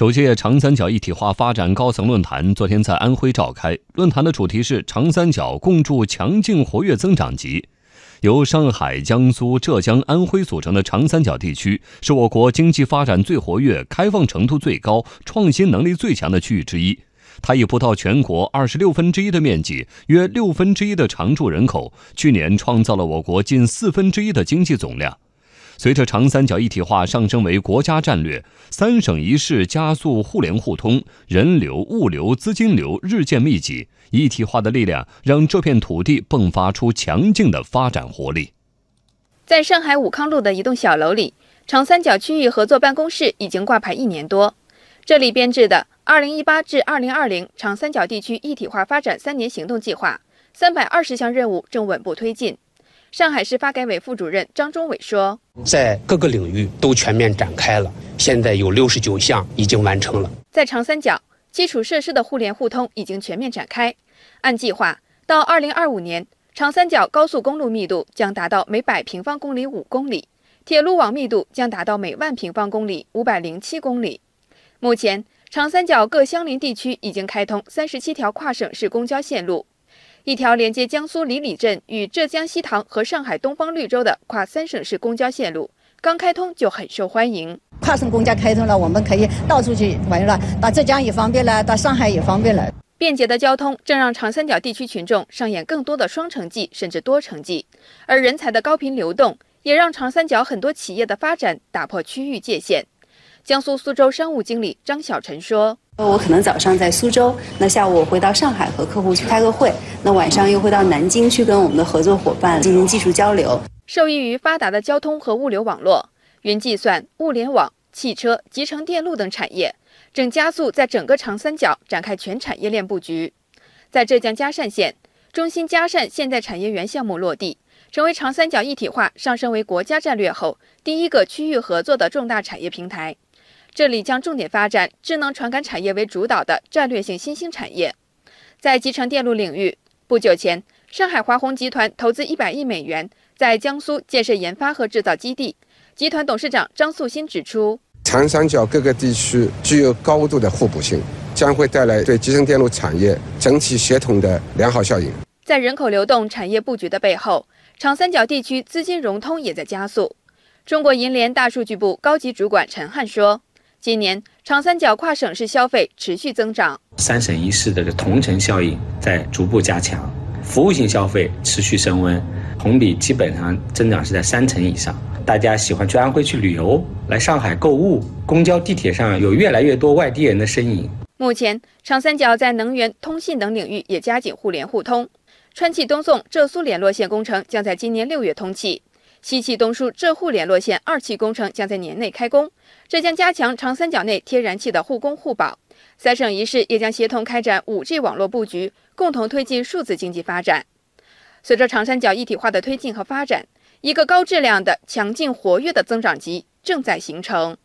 首届长三角一体化发展高层论坛昨天在安徽召开，论坛的主题是“长三角共筑强劲活跃增长极”。由上海、江苏、浙江、安徽组成的长三角地区，是我国经济发展最活跃、开放程度最高、创新能力最强的区域之一。它以不到全国二十六分之一的面积，约六分之一的常住人口，去年创造了我国近四分之一的经济总量。随着长三角一体化上升为国家战略，三省一市加速互联互通，人流、物流、资金流日渐密集，一体化的力量让这片土地迸发出强劲的发展活力。在上海武康路的一栋小楼里，长三角区域合作办公室已经挂牌一年多。这里编制的“二零一八至二零二零长三角地区一体化发展三年行动计划”，三百二十项任务正稳步推进。上海市发改委副主任张忠伟说：“在各个领域都全面展开了，现在有六十九项已经完成了。在长三角，基础设施的互联互通已经全面展开。按计划，到二零二五年，长三角高速公路密度将达到每百平方公里五公里，铁路网密度将达到每万平方公里五百零七公里。目前，长三角各相邻地区已经开通三十七条跨省市公交线路。”一条连接江苏李李镇与浙江西塘和上海东方绿洲的跨三省市公交线路刚开通就很受欢迎。跨省公交开通了，我们可以到处去玩了，到浙江也方便了，到上海也方便了。便捷的交通正让长三角地区群众上演更多的双城记甚至多城记，而人才的高频流动也让长三角很多企业的发展打破区域界限。江苏苏州商务经理张小晨说。我可能早上在苏州，那下午我回到上海和客户去开个会，那晚上又会到南京去跟我们的合作伙伴进行技术交流。受益于发达的交通和物流网络，云计算、物联网、汽车、集成电路等产业正加速在整个长三角展开全产业链布局。在浙江嘉善县，中心嘉善现代产业园项目落地，成为长三角一体化上升为国家战略后第一个区域合作的重大产业平台。这里将重点发展智能传感产业为主导的战略性新兴产业。在集成电路领域，不久前，上海华虹集团投资一百亿美元在江苏建设研发和制造基地。集团董事长张素新指出，长三角各个地区具有高度的互补性，将会带来对集成电路产业整体协同的良好效应。在人口流动、产业布局的背后，长三角地区资金融通也在加速。中国银联大数据部高级主管陈汉说。今年长三角跨省市消费持续增长，三省一市的同城效应在逐步加强，服务性消费持续升温，同比基本上增长是在三成以上。大家喜欢去安徽去旅游，来上海购物，公交地铁上有越来越多外地人的身影。目前，长三角在能源、通信等领域也加紧互联互通，川气东送浙苏联络线工程将在今年六月通气。西气东输浙沪联络线二期工程将在年内开工，这将加强长三角内天然气的互供互保。三省一市也将协同开展 5G 网络布局，共同推进数字经济发展。随着长三角一体化的推进和发展，一个高质量的、强劲活跃的增长极正在形成。